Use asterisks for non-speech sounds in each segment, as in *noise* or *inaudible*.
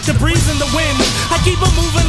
like the breeze and the wind. I keep them moving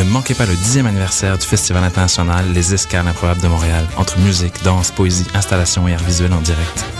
Ne manquez pas le 10e anniversaire du Festival international Les Escales Improbables de Montréal, entre musique, danse, poésie, installation et art visuel en direct.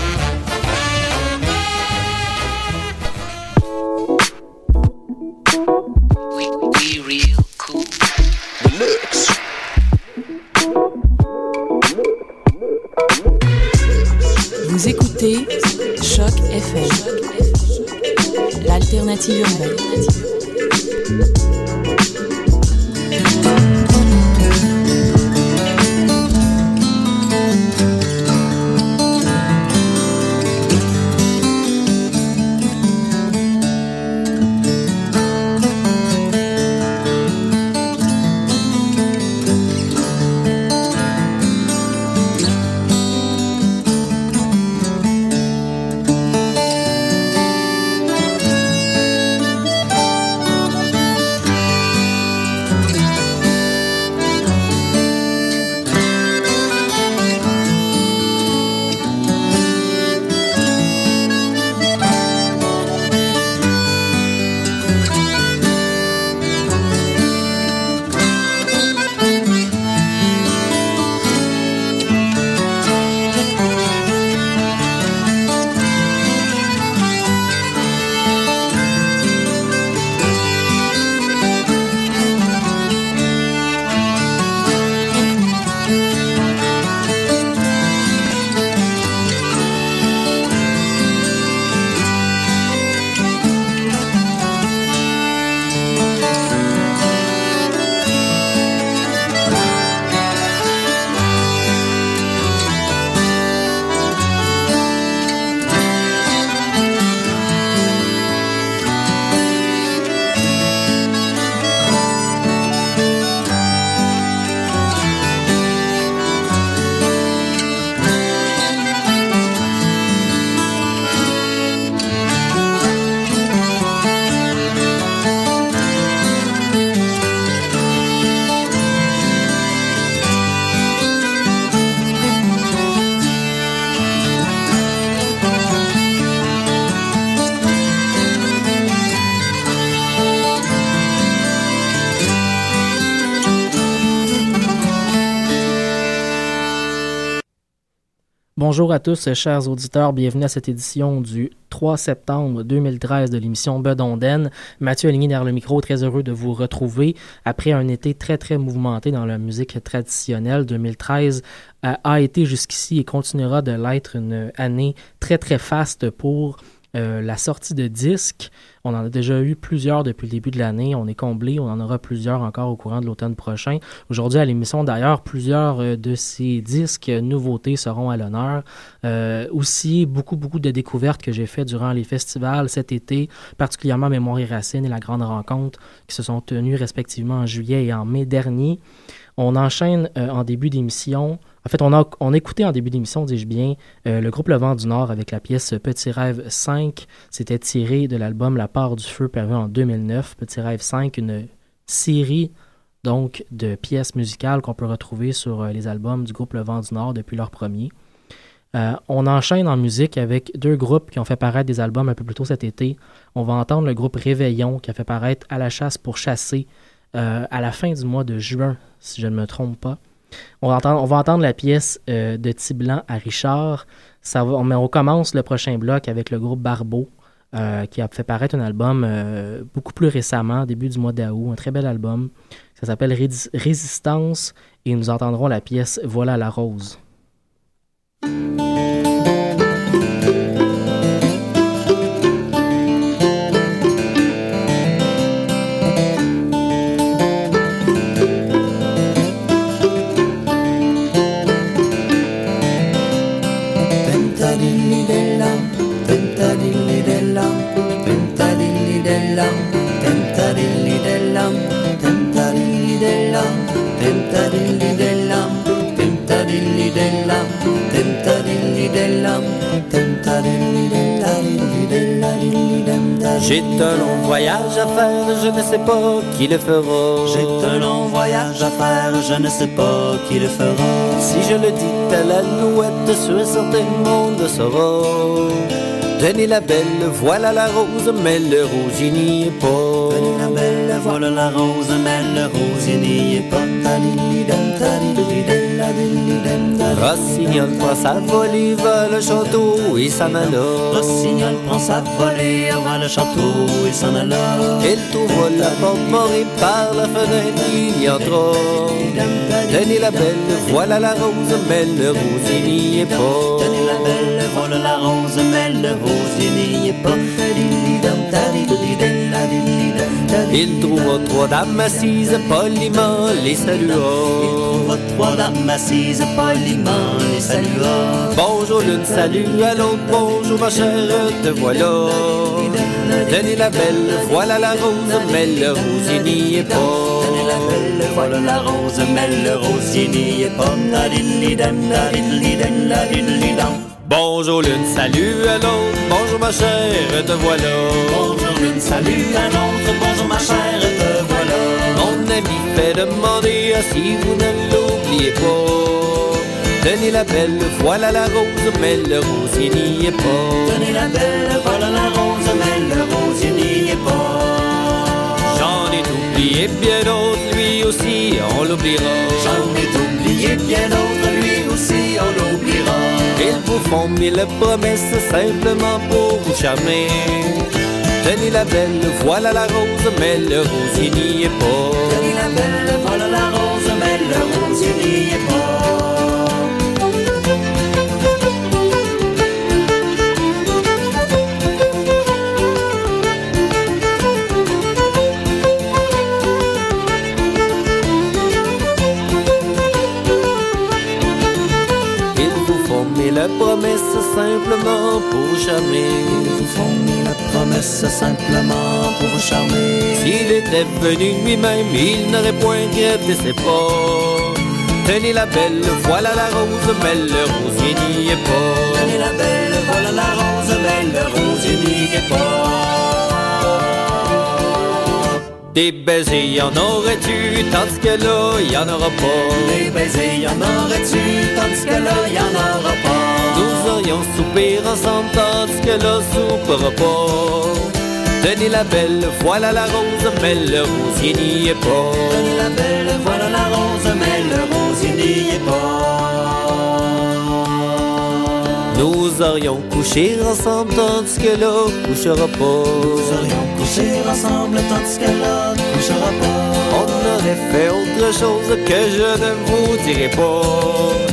Bonjour à tous, chers auditeurs. Bienvenue à cette édition du 3 septembre 2013 de l'émission Bedonden. Mathieu Aligné derrière le micro, très heureux de vous retrouver après un été très, très mouvementé dans la musique traditionnelle. 2013 a été jusqu'ici et continuera de l'être une année très, très faste pour Euh, la sortie de disques, on en a déjà eu plusieurs depuis le début de l'année. On est comblé, on en aura plusieurs encore au courant de l'automne prochain. Aujourd'hui, à l'émission, d'ailleurs, plusieurs euh, de ces disques nouveautés seront à l'honneur. Euh, aussi, beaucoup, beaucoup de découvertes que j'ai faites durant les festivals cet été, particulièrement Mémoire et Racine et la Grande Rencontre, qui se sont tenues respectivement en juillet et en mai dernier. On enchaîne en début d'émission en fait, on a, on écouté en début d'émission, dis-je bien, euh, le groupe Le Vent du Nord avec la pièce Petit Rêve 5. C'était tiré de l'album La part du feu paru en 2009. Petit Rêve 5, une série donc de pièces musicales qu'on peut retrouver sur euh, les albums du groupe Le Vent du Nord depuis leur premier. Euh, on enchaîne en musique avec deux groupes qui ont fait paraître des albums un peu plus tôt cet été. On va entendre le groupe Réveillon qui a fait paraître À la chasse pour chasser à la fin du mois de juin, si je ne me trompe pas. On va entendre, on va entendre la pièce euh, de Tiblan à Richard. Ça va, on commence le prochain bloc avec le groupe Barbeau, euh, qui a fait paraître un album euh, beaucoup plus récemment, début du mois d'août, un très bel album. Ça s'appelle Résistance et nous entendrons la pièce Voilà la rose. J'ai un long voyage à faire, je ne sais pas qui le fera. J'ai un long voyage à faire, je ne sais pas qui le fera. Si je le dis à la louette, sur un certain monde saura. Tenez la belle, voilà la rose, mais le rosier n'y est pas. Tenez la belle, voilà la rose, mais le rosier n'y est pas. Rossignol prend sa volée, va le château et s'en alla. Rossignol prend sa volée, va le château et s'en alla. Il trouve la porte morée par la fenêtre, il y entra. Tenez la belle, voilà la rose, mais le rosier n'y est pas. Tenez la belle, voilà la rose, mais le rosier n'y est pas. Il trouva trois dames assises, poliment les salua. Il trouva trois dames assises, poliment les salua. Bonjour l'une, salut à l'autre, bonjour ma chère, te voilà. Tenez la belle, voilà la rose, mais le rosier n'y est pas. Tenez la belle, voilà la rose, mais le rosier n'y est pas. Bonjour l'une, salut à l'autre, bonjour ma chère, te voilà. Bonjour l'une, salut à l'autre, bonjour ma chère, te voilà. Mon ami fait demander si vous ne l'oubliez pas. Tenez la belle, voilà la rose, mais le rosier n'y est pas. Tenez la belle, voilà la rose, mais le rosier n'y est pas. J'en ai oublié bien d'autres, lui aussi, on l'oubliera. J'en ai oublié bien d'autres, lui aussi, on l'oubliera. Vous font mille promesses simplement pour vous charmer. Tenez la belle, voilà la rose, mais le rosier n'y est pas. Tenez la belle, voilà la rose, mais le rosier n'y est pas. Simplement pour jamais. Ils vous font mille promesses simplement pour vous charmer. S'il était venu lui-même, il n'aurait point regretté ses pas. Tenez la belle, voilà la rose, mais le rosier n'y est pas. Tenez la belle, voilà la rose, mais le rosier n'y est pas. Des baisers, y en aurais-tu, tandis que là, y en aura pas. Des baisers, y en aurait-tu, tandis que là, y en aura pas. Nous aurions soupir ensemble, tandis que là, soupera pas. Tenez la belle, voilà la rose, mais le rosier n'y est pas. Tenez la belle, voilà la rose, mais le rosier n'y est pas. Nous aurions couché ensemble, tandis que là, couchera pas. Nous aurions couché ensemble, tandis que là, couchera pas. On aurait fait autre chose que je ne vous dirai pas.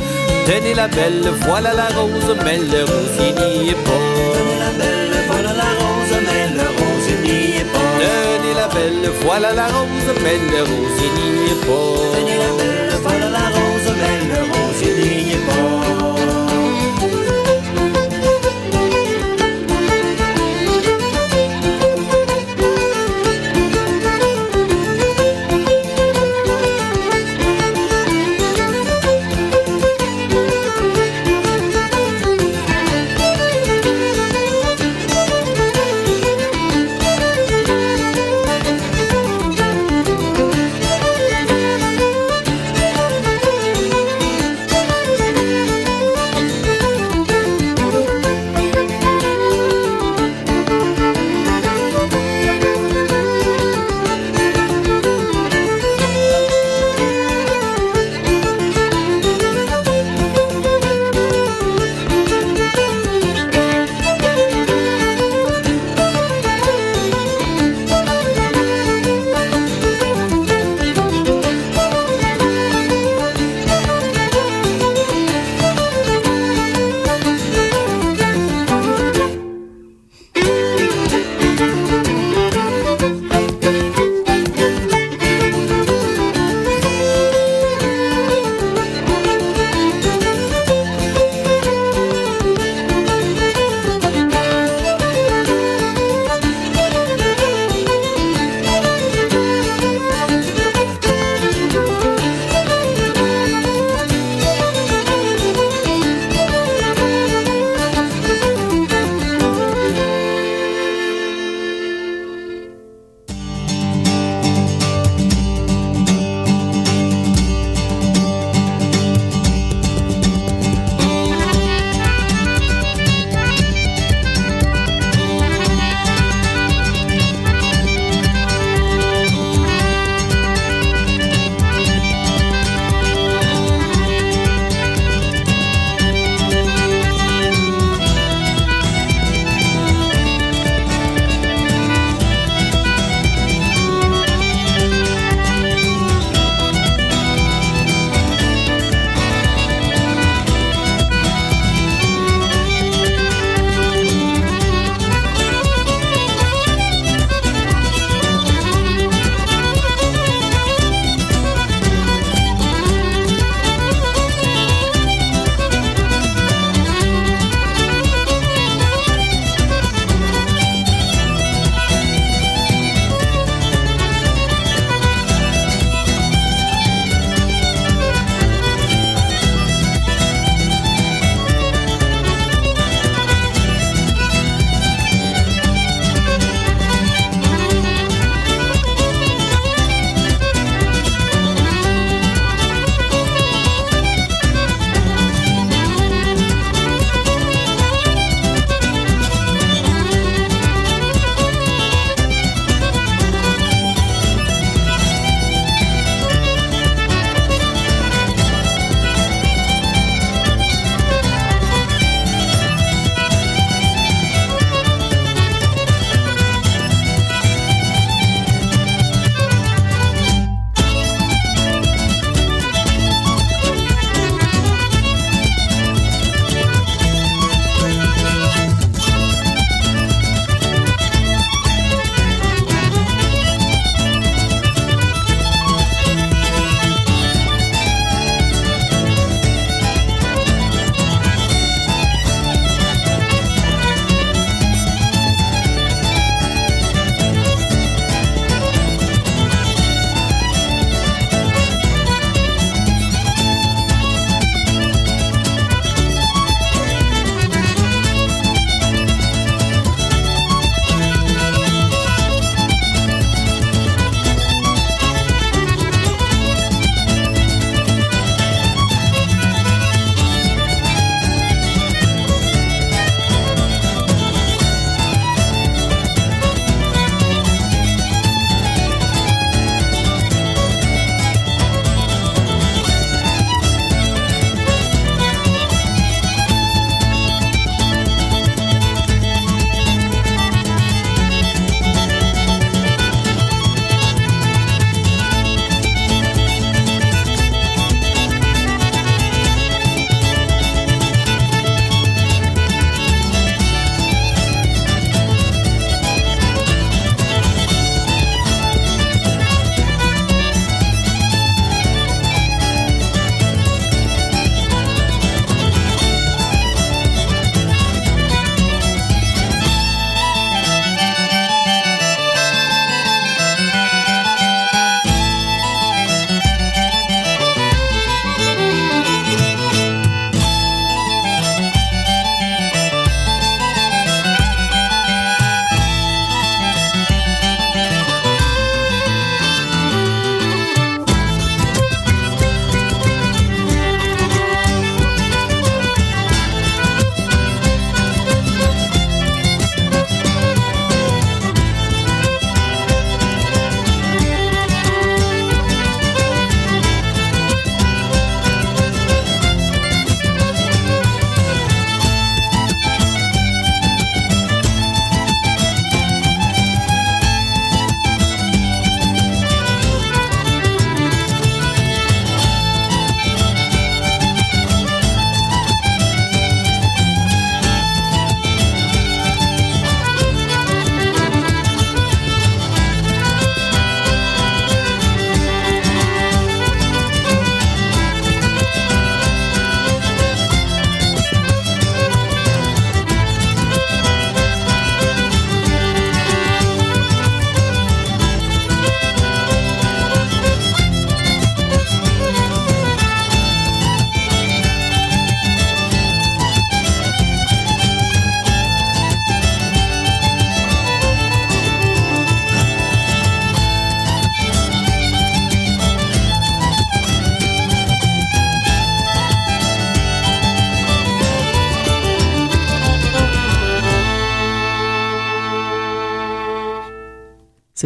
Tenez la belle, voilà la rose, mais le rosier n'y est pas. Tenez la belle, voilà la rose, mais le rosier n'y est pas. Tenez la belle, voilà la rose, mais le rosier n'y est pas. Tenez la belle,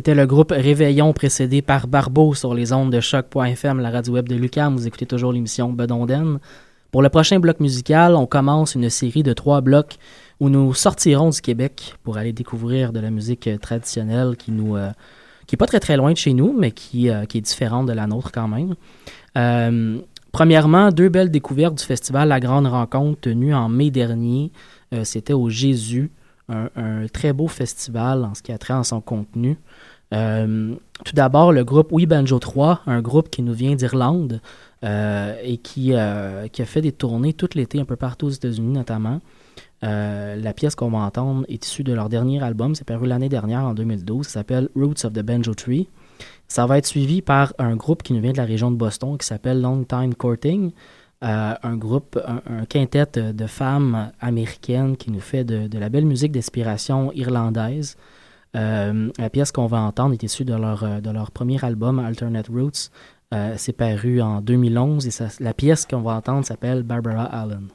C'était le groupe Réveillon précédé par Barbeau sur les ondes de choc.fm, la radio web de Lucam. Vous écoutez toujours l'émission Bedonden. Pour le prochain bloc musical, on commence une série de trois blocs où nous sortirons du Québec pour aller découvrir de la musique traditionnelle qui nous euh, qui est pas très très loin de chez nous, mais qui, euh, qui est différente de la nôtre quand même. Euh, premièrement, deux belles découvertes du festival La Grande Rencontre tenu en mai dernier. C'était au Jésus, un, un très beau festival en ce qui a trait à son contenu. Euh, tout d'abord, le groupe Oui Banjo 3, un groupe qui nous vient d'Irlande euh, et qui, euh, qui a fait des tournées tout l'été un peu partout aux États-Unis notamment. La pièce qu'on va entendre est issue de leur dernier album, c'est paru l'année dernière en 2012, ça s'appelle Roots of the Banjo Tree. Ça va être suivi par un groupe qui nous vient de la région de Boston qui s'appelle Long Time Courting. Un groupe, un, un quintet de femmes américaines qui nous fait de la belle musique d'inspiration irlandaise. Euh, la pièce qu'on va entendre est issue de leur, euh, de leur premier album, Alternate Roots. Euh, c'est paru en 2011 et la pièce qu'on va entendre s'appelle Barbara Allen.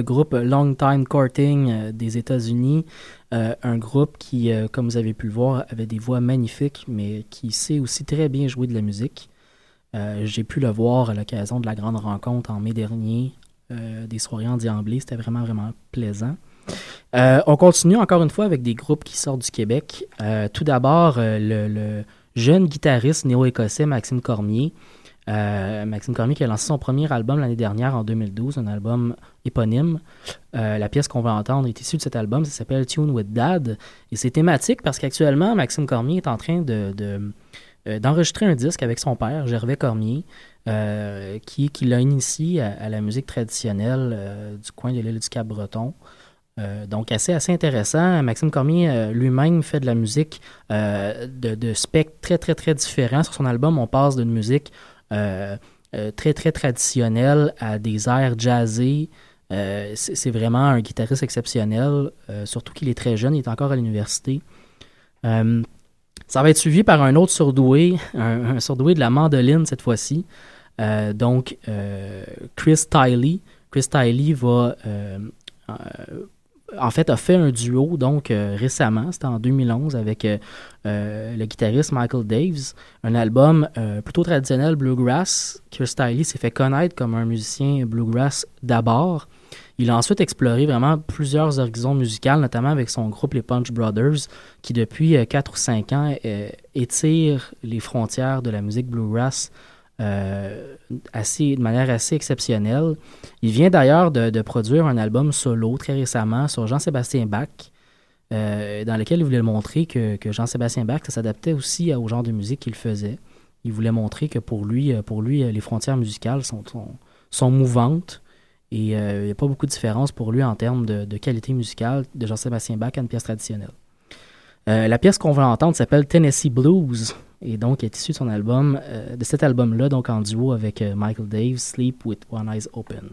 Le groupe Long Time Courting euh, des États-Unis, Euh, un groupe qui, euh, comme vous avez pu le voir, avait des voix magnifiques, mais qui sait aussi très bien jouer de la musique. J'ai pu le voir à l'occasion de la grande rencontre en mai dernier des soirées en Diamblé. C'était vraiment, vraiment plaisant. On continue encore une fois avec des groupes qui sortent du Québec. Tout d'abord, le jeune guitariste néo-écossais Maxime Cormier. Euh, Maxime Cormier qui a lancé son premier album l'année dernière, en 2012, un album éponyme. Euh, la pièce qu'on va entendre est issue de cet album, ça s'appelle Tune with Dad. Et c'est thématique parce qu'actuellement, Maxime Cormier est en train euh, d'enregistrer un disque avec son père, Gervais Cormier, qui, qui l'a initié à, la musique traditionnelle du coin de l'île du Cap-Breton. Donc, assez, intéressant. Maxime Cormier lui-même fait de la musique de, de spectres très, très, très différents. Sur son album, on passe d'une musique très, très traditionnelle à des airs jazzés. Euh, c'est vraiment un guitariste exceptionnel, euh, surtout qu'il est très jeune, il est encore à l'université. Euh, ça va être suivi par un autre surdoué, *laughs* un, un surdoué de la mandoline cette fois-ci. Euh, donc, euh, Chris Tiley, Chris Tiley va, euh, euh, en fait, a fait un duo donc euh, récemment, c'était en 2011 avec euh, euh, le guitariste Michael Daves, un album plutôt traditionnel bluegrass. Chris Tiley s'est fait connaître comme un musicien bluegrass d'abord. Il a ensuite exploré vraiment plusieurs horizons musicaux, notamment avec son groupe les Punch Brothers, qui depuis 4 ou 5 ans étire les frontières de la musique bluegrass euh, de manière assez exceptionnelle. Il vient d'ailleurs de, produire un album solo très récemment sur Jean-Sébastien Bach, euh, dans lequel il voulait montrer que, Jean-Sébastien Bach s'adaptait aussi au genre de musique qu'il faisait. Il voulait montrer que pour lui, euh, pour lui les frontières musicales sont, sont, mouvantes et il n'y a pas beaucoup de différence pour lui en termes de, qualité musicale de Jean-Sébastien Bach à une pièce traditionnelle. La pièce qu'on va entendre s'appelle Tennessee Blues et donc est issue de son album, euh, de cet album-là, donc en duo avec euh, Michael Dave, Sleep with One Eyes Open.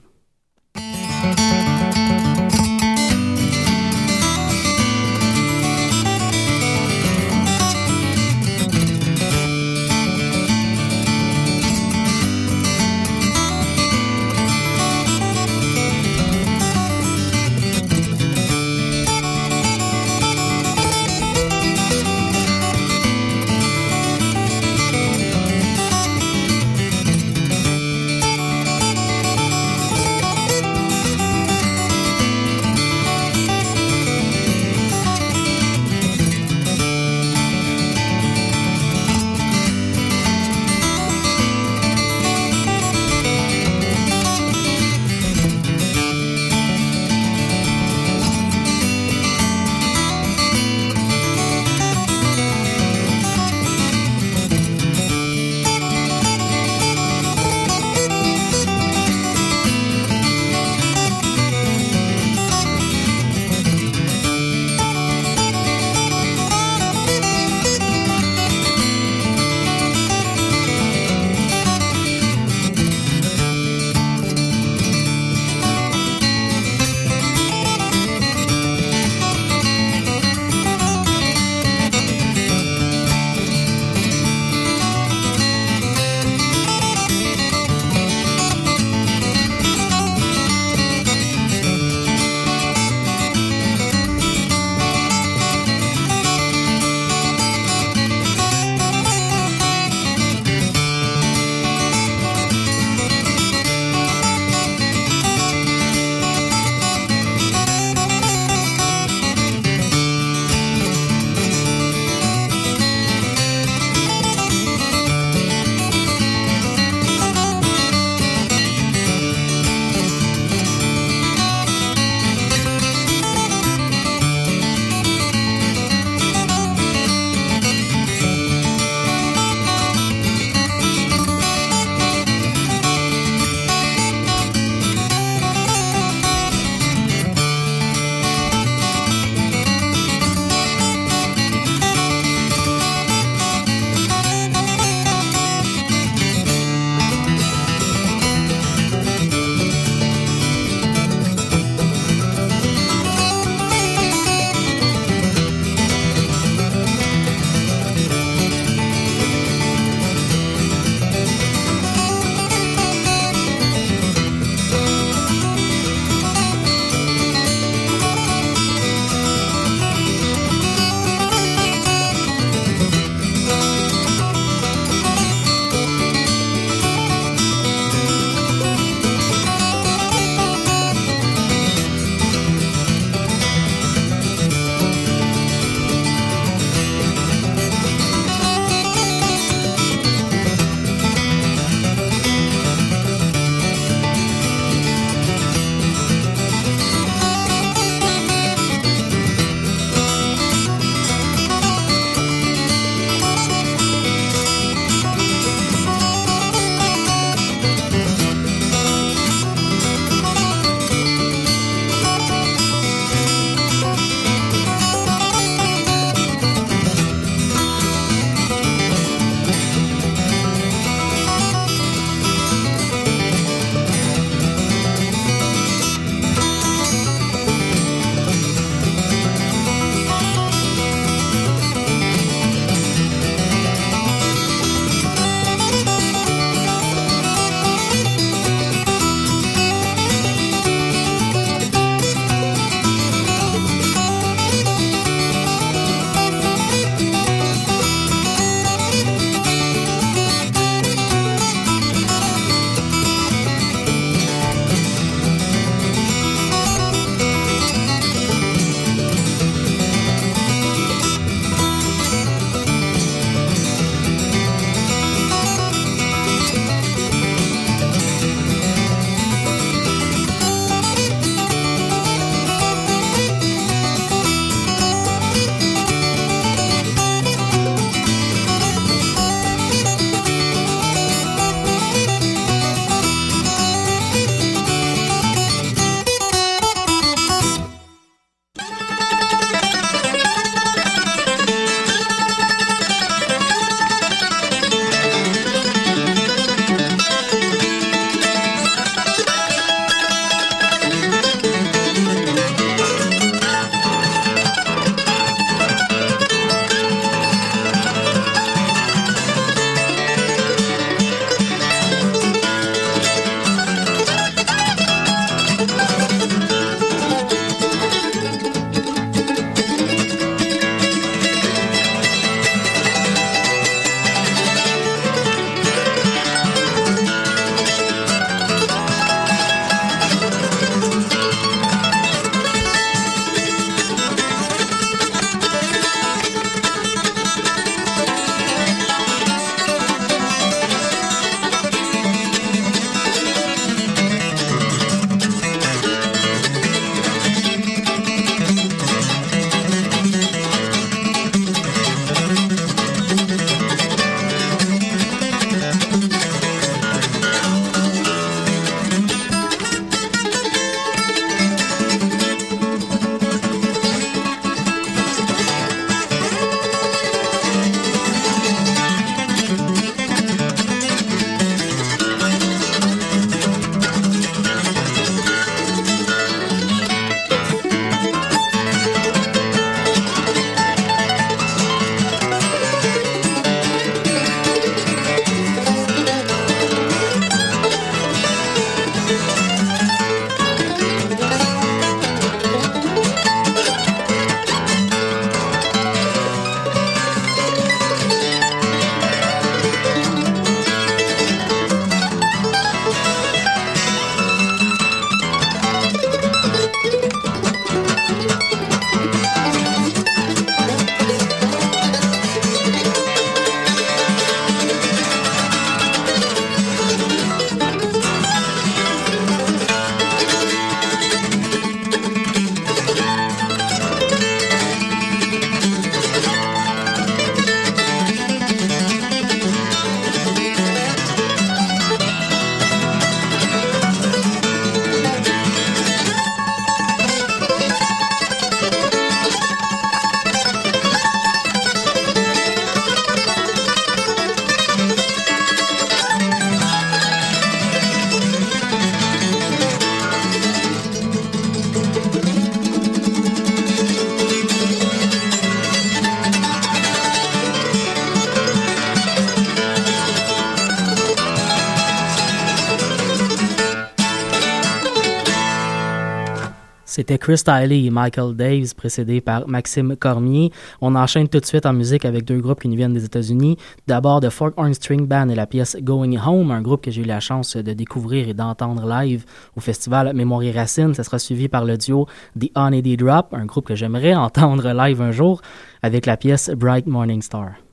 Chris Tiley et Michael Davis, précédés par Maxime Cormier. On enchaîne tout de suite en musique avec deux groupes qui nous viennent des États-Unis. D'abord, The Forkhorn String Band et la pièce Going Home, un groupe que j'ai eu la chance de découvrir et d'entendre live au festival Mémoire et Racine. Ça sera suivi par le duo The Honey Drop, un groupe que j'aimerais *laughs* entendre live un jour, avec la pièce Bright Morning Star.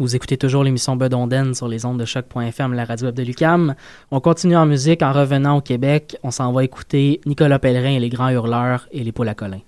Vous écoutez toujours l'émission Bedonden sur les ondes de choc.fm, la radio web de Lucam. On continue en musique en revenant au Québec. On s'en va écouter Nicolas Pellerin et les Grands Hurleurs et les Paul à Colin.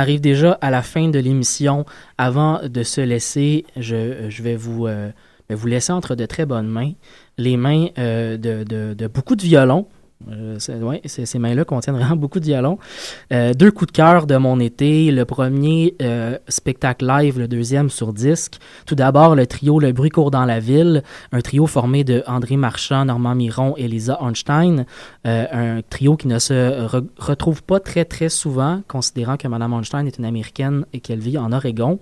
Arrive déjà à la fin de l'émission. Avant de se laisser, je, vais vous, euh, vais vous laisser entre de très bonnes mains. Les mains euh, de- de beaucoup de violons. Euh, ouais, ces mains-là contiennent vraiment beaucoup de violons. Euh, deux coups de cœur de mon été. Le premier, euh, spectacle live, le deuxième sur disque. Tout d'abord, le trio Le Bruit court dans la ville, un trio formé de André Marchand, Normand Miron et Lisa Ornstein. Euh, un trio qui ne se re- retrouve pas très très souvent, considérant que Mme Ornstein est une Américaine et qu'elle vit en Oregon.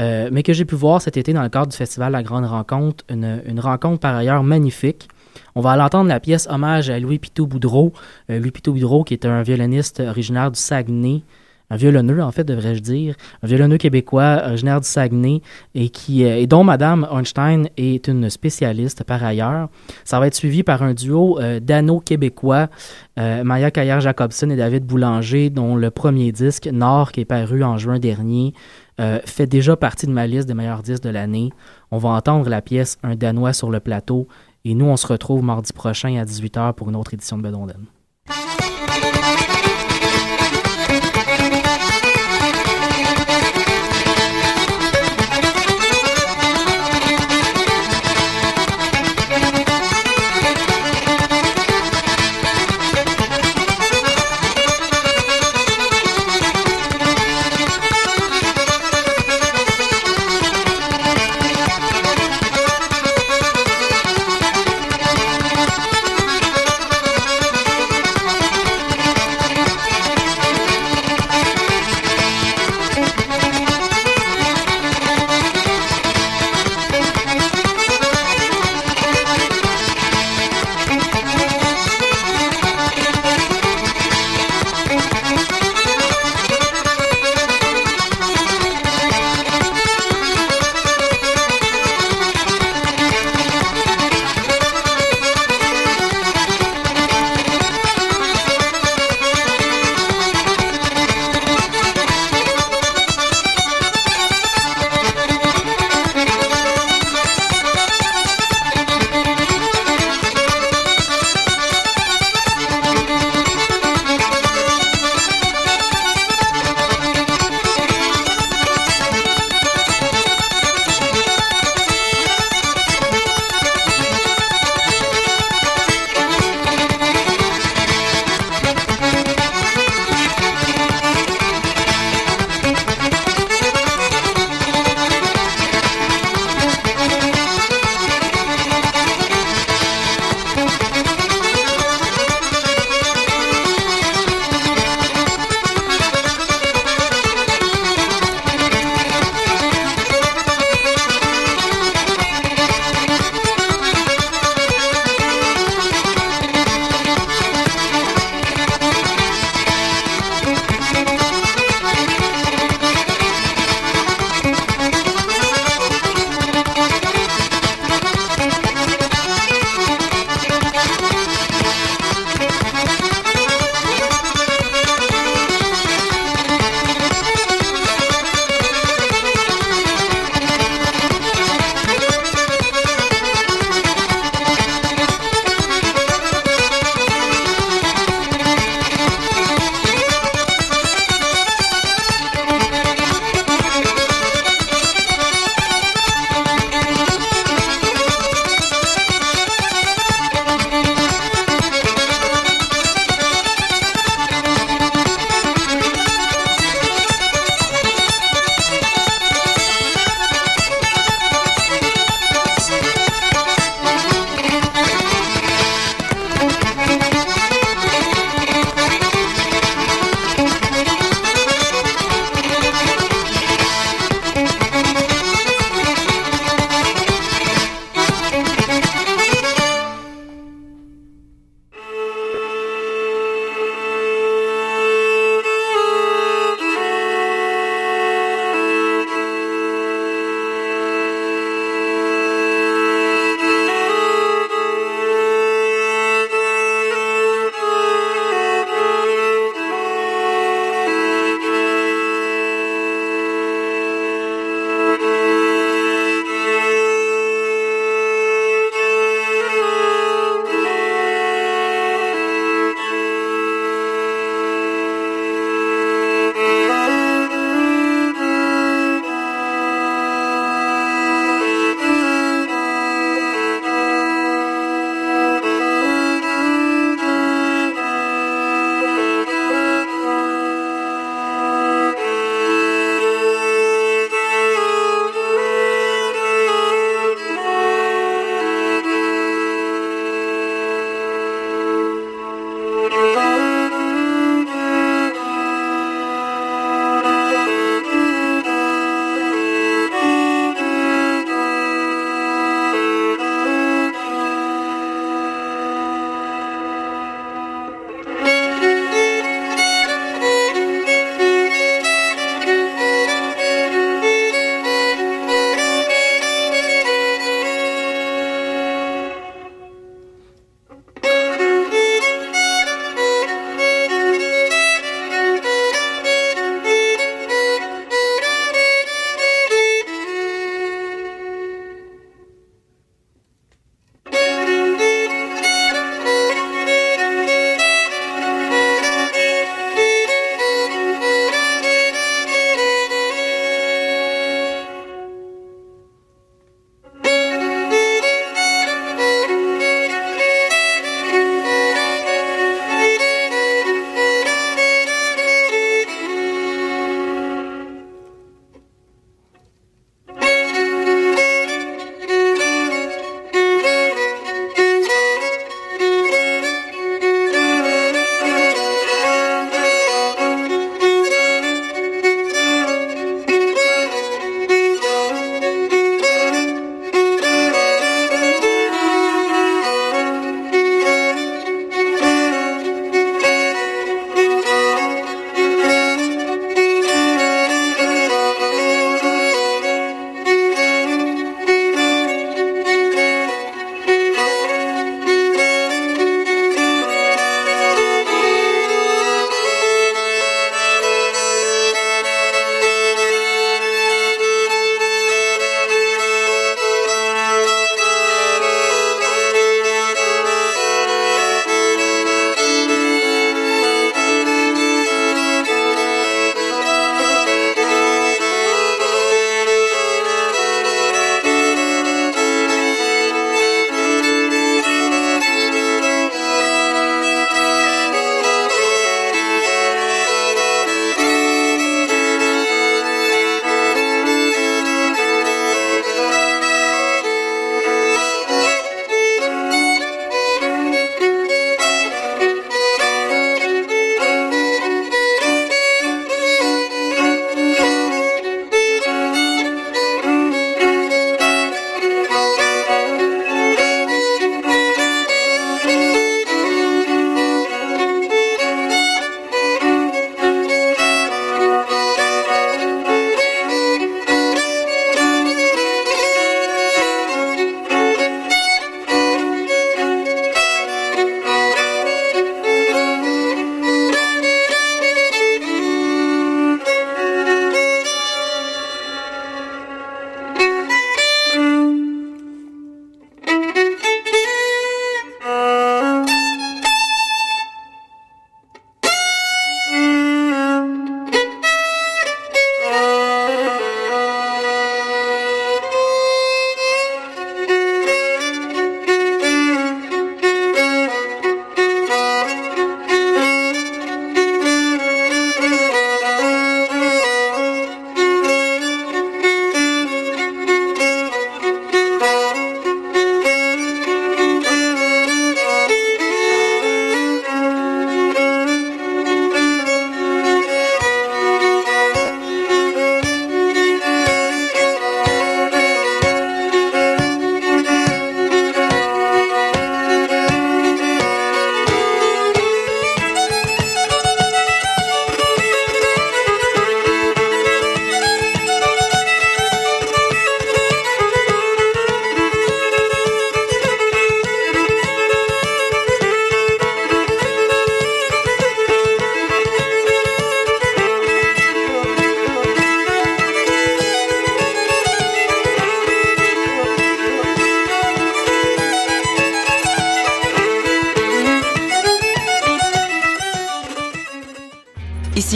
Euh, mais que j'ai pu voir cet été dans le cadre du festival La Grande Rencontre, une, une rencontre par ailleurs magnifique. On va aller entendre la pièce hommage à Louis Pitou Boudreau. Euh, Louis Pitou Boudreau, qui est un violoniste originaire du Saguenay, un violonneux en fait, devrais-je dire, un violonneux québécois originaire du Saguenay et, qui, euh, et dont Madame Einstein est une spécialiste par ailleurs. Ça va être suivi par un duo euh, dano-québécois, Maya Caillère-Jacobson et David Boulanger, dont le premier disque, Nord, qui est paru en juin dernier, fait déjà partie de ma liste des meilleurs disques de l'année. On va entendre la pièce Un Danois sur le plateau et nous, on se retrouve mardi prochain à 18h pour une autre édition de Bedonden.